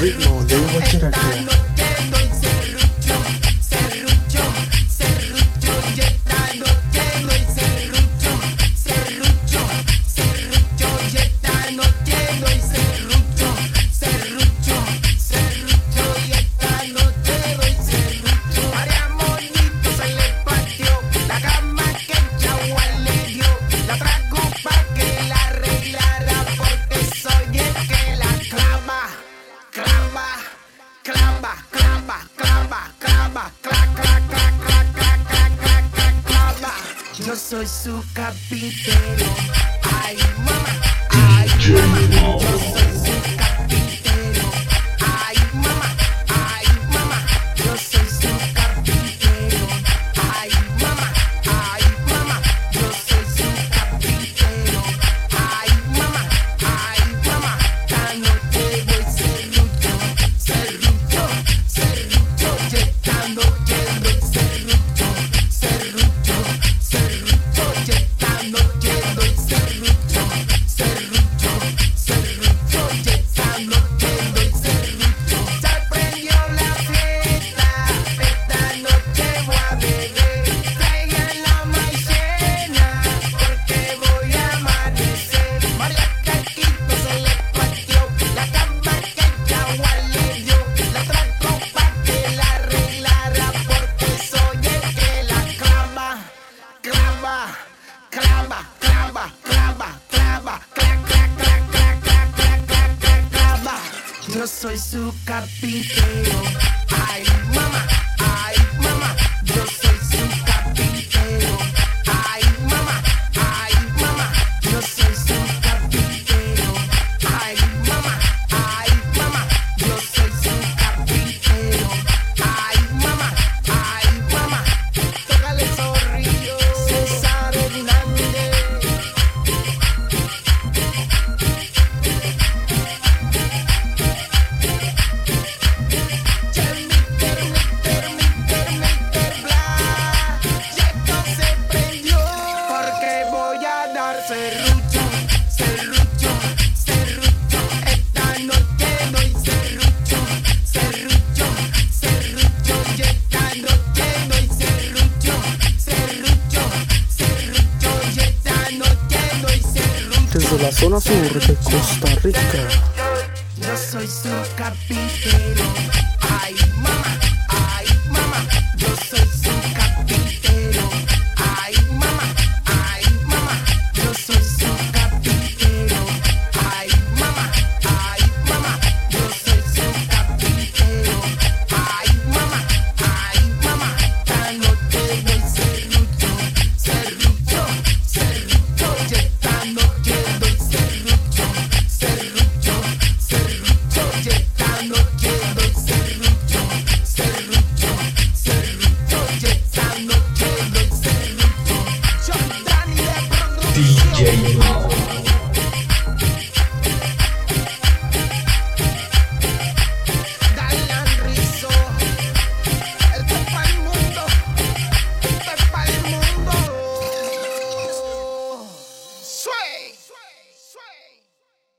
ritmo de una character. soy su capitero. Ay, mamá, ay, mamá, yo soy soy su capiteo. zona sur de Costa Rica. Yo soy su capitán. Ay, mamá.